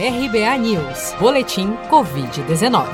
RBA News, Boletim Covid-19.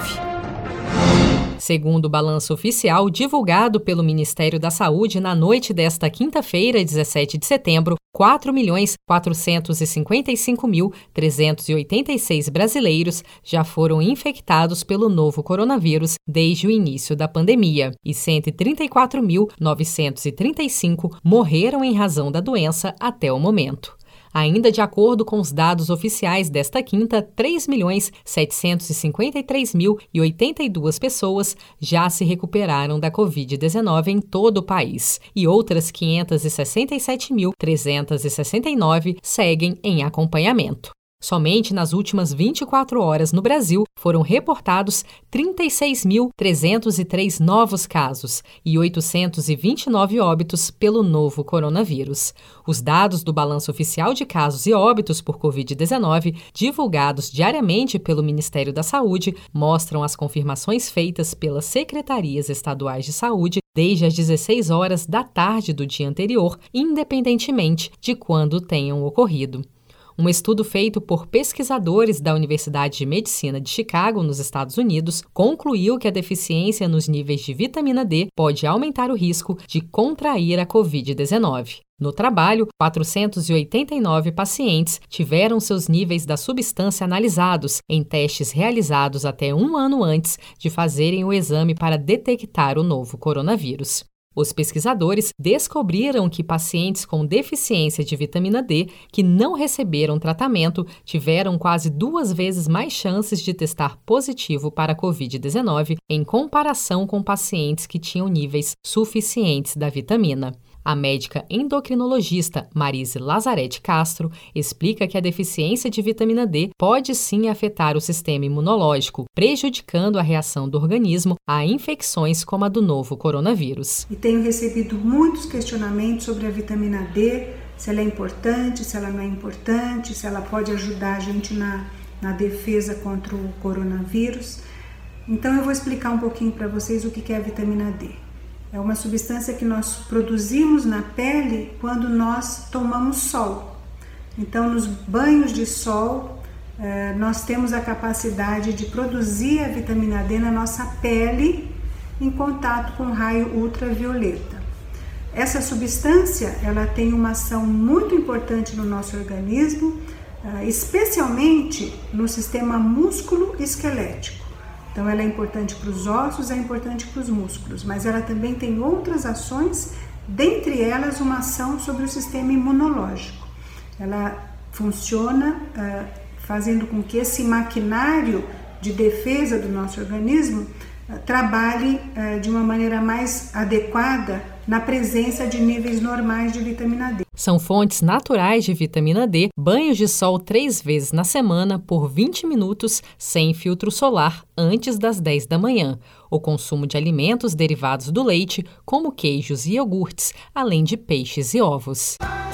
Segundo o balanço oficial divulgado pelo Ministério da Saúde na noite desta quinta-feira, 17 de setembro, 4.455.386 brasileiros já foram infectados pelo novo coronavírus desde o início da pandemia e 134.935 morreram em razão da doença até o momento. Ainda de acordo com os dados oficiais desta quinta, 3.753.082 pessoas já se recuperaram da Covid-19 em todo o país e outras 567.369 seguem em acompanhamento. Somente nas últimas 24 horas no Brasil foram reportados 36.303 novos casos e 829 óbitos pelo novo coronavírus. Os dados do balanço oficial de casos e óbitos por Covid-19, divulgados diariamente pelo Ministério da Saúde, mostram as confirmações feitas pelas secretarias estaduais de saúde desde as 16 horas da tarde do dia anterior, independentemente de quando tenham ocorrido. Um estudo feito por pesquisadores da Universidade de Medicina de Chicago, nos Estados Unidos, concluiu que a deficiência nos níveis de vitamina D pode aumentar o risco de contrair a Covid-19. No trabalho, 489 pacientes tiveram seus níveis da substância analisados em testes realizados até um ano antes de fazerem o exame para detectar o novo coronavírus. Os pesquisadores descobriram que pacientes com deficiência de vitamina D que não receberam tratamento tiveram quase duas vezes mais chances de testar positivo para a Covid-19 em comparação com pacientes que tinham níveis suficientes da vitamina. A médica endocrinologista Marise Lazarete Castro explica que a deficiência de vitamina D pode sim afetar o sistema imunológico, prejudicando a reação do organismo a infecções como a do novo coronavírus. E tenho recebido muitos questionamentos sobre a vitamina D, se ela é importante, se ela não é importante, se ela pode ajudar a gente na, na defesa contra o coronavírus. Então eu vou explicar um pouquinho para vocês o que é a vitamina D. É uma substância que nós produzimos na pele quando nós tomamos sol. Então, nos banhos de sol, eh, nós temos a capacidade de produzir a vitamina D na nossa pele em contato com raio ultravioleta. Essa substância, ela tem uma ação muito importante no nosso organismo, eh, especialmente no sistema músculo esquelético. Então, ela é importante para os ossos, é importante para os músculos, mas ela também tem outras ações, dentre elas, uma ação sobre o sistema imunológico. Ela funciona uh, fazendo com que esse maquinário de defesa do nosso organismo uh, trabalhe uh, de uma maneira mais adequada na presença de níveis normais de vitamina D. São fontes naturais de vitamina D, banhos de sol três vezes na semana por 20 minutos sem filtro solar antes das 10 da manhã. O consumo de alimentos derivados do leite, como queijos e iogurtes, além de peixes e ovos.